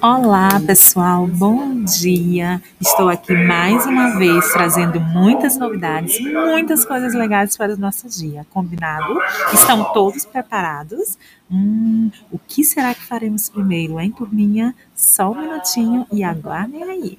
Olá, pessoal, bom dia! Estou aqui mais uma vez trazendo muitas novidades, muitas coisas legais para o nosso dia, combinado? Estão todos preparados? Hum, o que será que faremos primeiro, hein, turminha? Só um minutinho e aguardem aí.